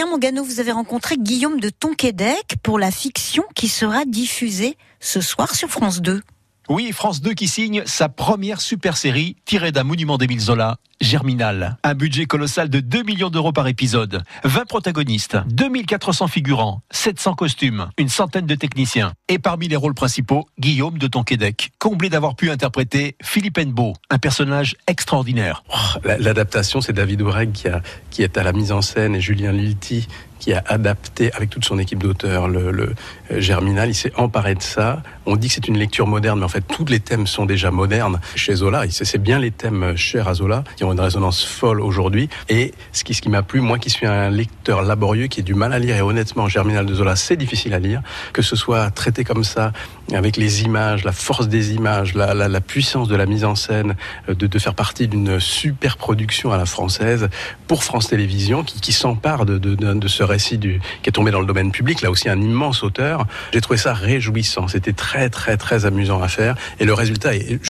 Adrien Mongano, vous avez rencontré Guillaume de Tonquédec pour la fiction qui sera diffusée ce soir sur France 2. Oui, France 2 qui signe sa première super série tirée d'un monument d'Émile Zola, Germinal. Un budget colossal de 2 millions d'euros par épisode, 20 protagonistes, 2400 figurants, 700 costumes, une centaine de techniciens. Et parmi les rôles principaux, Guillaume de Tonquédec, comblé d'avoir pu interpréter Philippe Hennebeau, un personnage extraordinaire. Oh, l'adaptation, c'est David Oureg qui, qui est à la mise en scène et Julien Lilti qui a adapté avec toute son équipe d'auteurs le, euh, Germinal. Il s'est emparé de ça. On dit que c'est une lecture moderne, mais en fait, tous les thèmes sont déjà modernes chez Zola. C'est bien les thèmes chers à Zola qui ont une résonance folle aujourd'hui. Et ce qui, m'a plu, moi qui suis un lecteur laborieux, qui a du mal à lire, et honnêtement, Germinal de Zola, c'est difficile à lire, que ce soit traité comme ça, avec les images, la force des images, la, puissance de la mise en scène, euh, de, faire partie d'une super production à la française pour France Télévisions, qui, s'empare de, de, de ce récit qui est tombé dans le domaine public, là aussi un immense auteur. J'ai trouvé ça réjouissant. C'était très, très, très amusant à faire. Et le résultat est